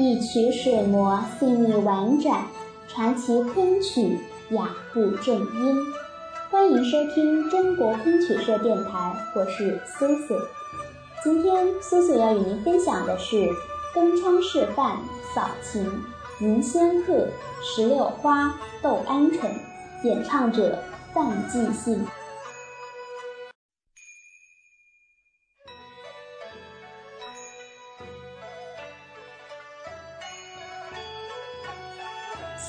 一曲水磨细腻婉转，传奇昆曲雅步正音。欢迎收听中国昆曲社电台，我是苏苏。今天苏苏要与您分享的是《东窗事范扫琴迎仙客》石榴花斗鹌鹑，演唱者范继信。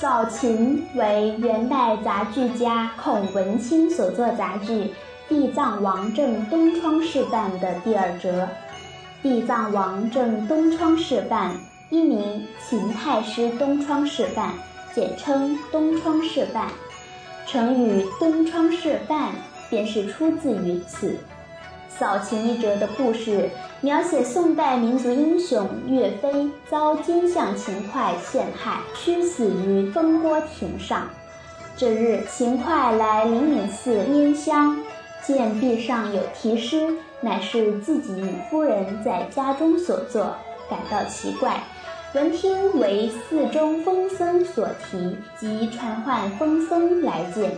扫琴为元代杂剧家孔文卿所作杂剧《地藏王正东窗事范》的第二折。地藏王正东窗事范，一名秦太师东窗事范，简称东窗事范。成语“东窗事范”便是出自于此。扫秦一折的故事，描写宋代民族英雄岳飞遭奸相秦桧陷害，屈死于风波亭上。这日，秦桧来灵隐寺拈香，见壁上有题诗，乃是自己与夫人在家中所作，感到奇怪。闻听为寺中风僧所题，即传唤风僧来见。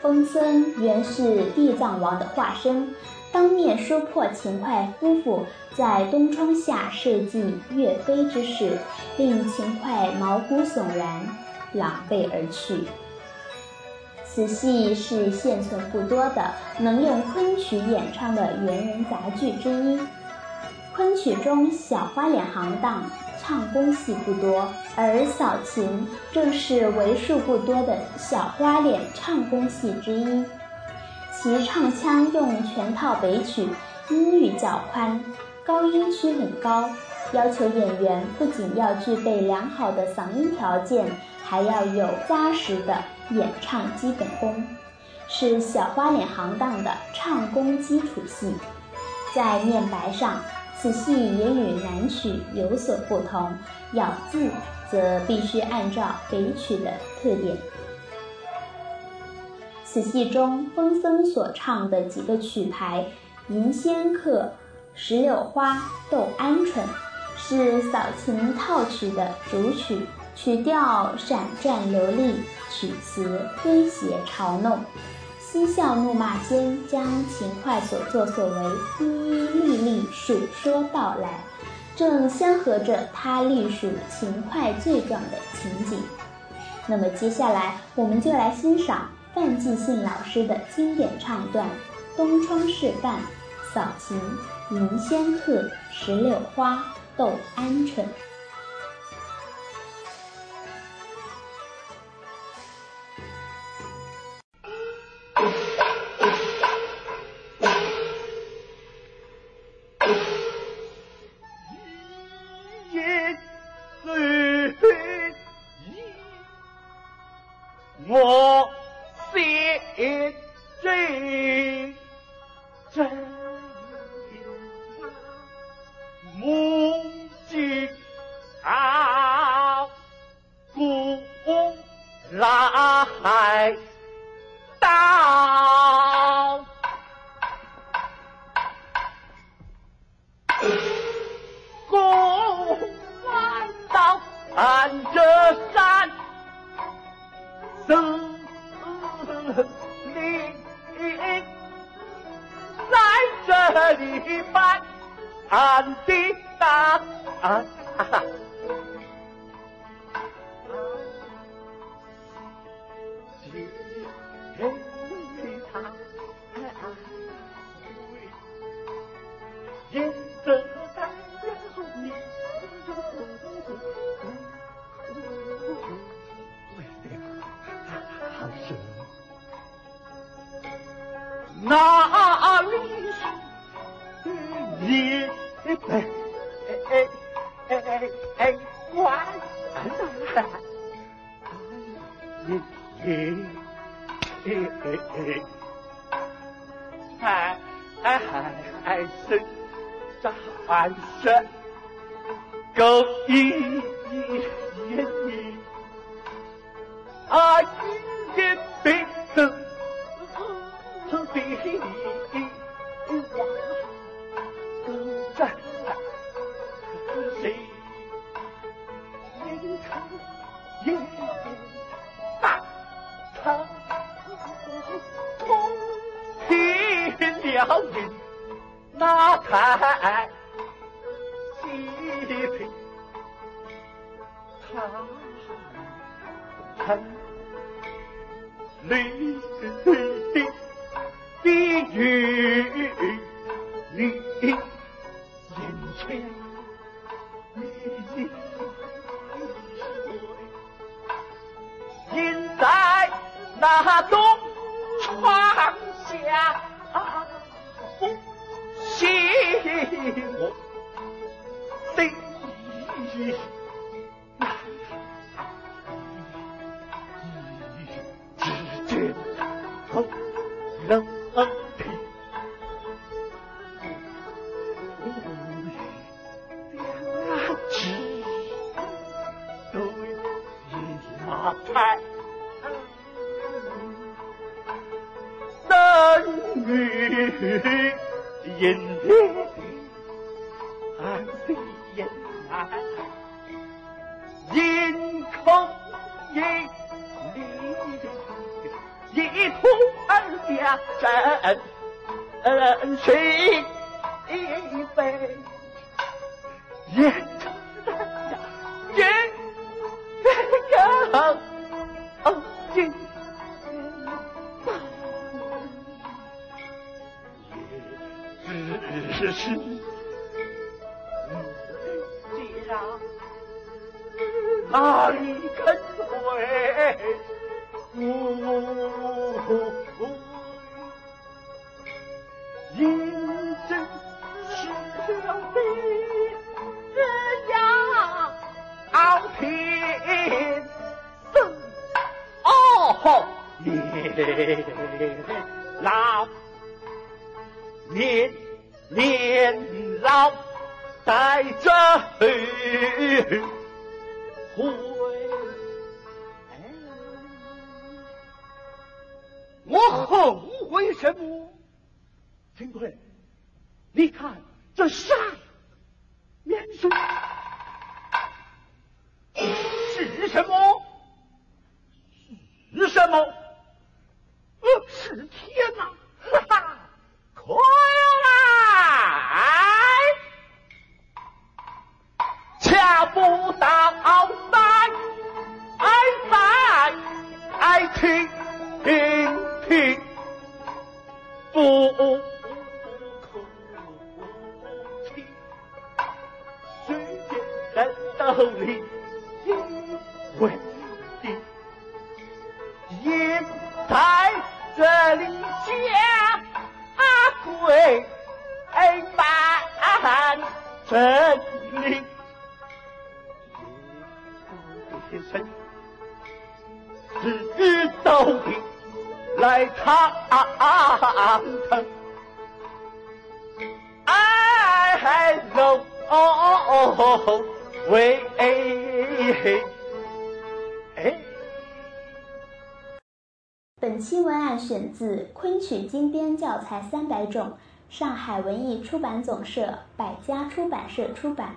风僧原是地藏王的化身。当面说破秦桧夫妇在东窗下设计岳飞之事，令秦桧毛骨悚然，狼狈而去。此戏是现存不多的能用昆曲演唱的元人杂剧之一。昆曲中小花脸行当唱功戏不多，而扫琴正是为数不多的小花脸唱功戏之一。其唱腔用全套北曲，音域较宽，高音区很高，要求演员不仅要具备良好的嗓音条件，还要有扎实的演唱基本功，是小花脸行当的唱功基础戏。在念白上，此戏也与南曲有所不同，咬字则必须按照北曲的特点。此戏中，风僧所唱的几个曲牌，《迎仙客》《石榴花》《斗鹌鹑》，是扫琴套曲的主曲，曲调闪转流利，曲词诙谐嘲弄，嬉笑怒骂间，将秦桧所作所为一一粒粒述说道来，正相合着他隶属秦桧罪状的情景。那么接下来，我们就来欣赏。范继信老师的经典唱段《东窗事范》，扫秦迎仙客，石榴花斗鹌鹑。看这山生。这里办安的大啊！哪里？你哎哎哎哎哎乖，你你哎哎哎哎哎哎是这寒山狗一眼你啊一眼鼻子从鼻里往。谁绿的的雨，你眼前你映在那东窗下，不信我心灯雨引烈暗的眼来，因空因离，一同两真水一杯，眼睁眼只是家哪里肯回？认真是了的人呀，傲天生哦，年老年。年老带着后悔，我后悔什么？秦桧，你看这山面上是什么？听不可听，谁见人道理为的，也在这里下跪拜真来堂堂，爱柔为本期文案选自《昆曲精编教材三百种》，上海文艺出版总社、百家出版社出版。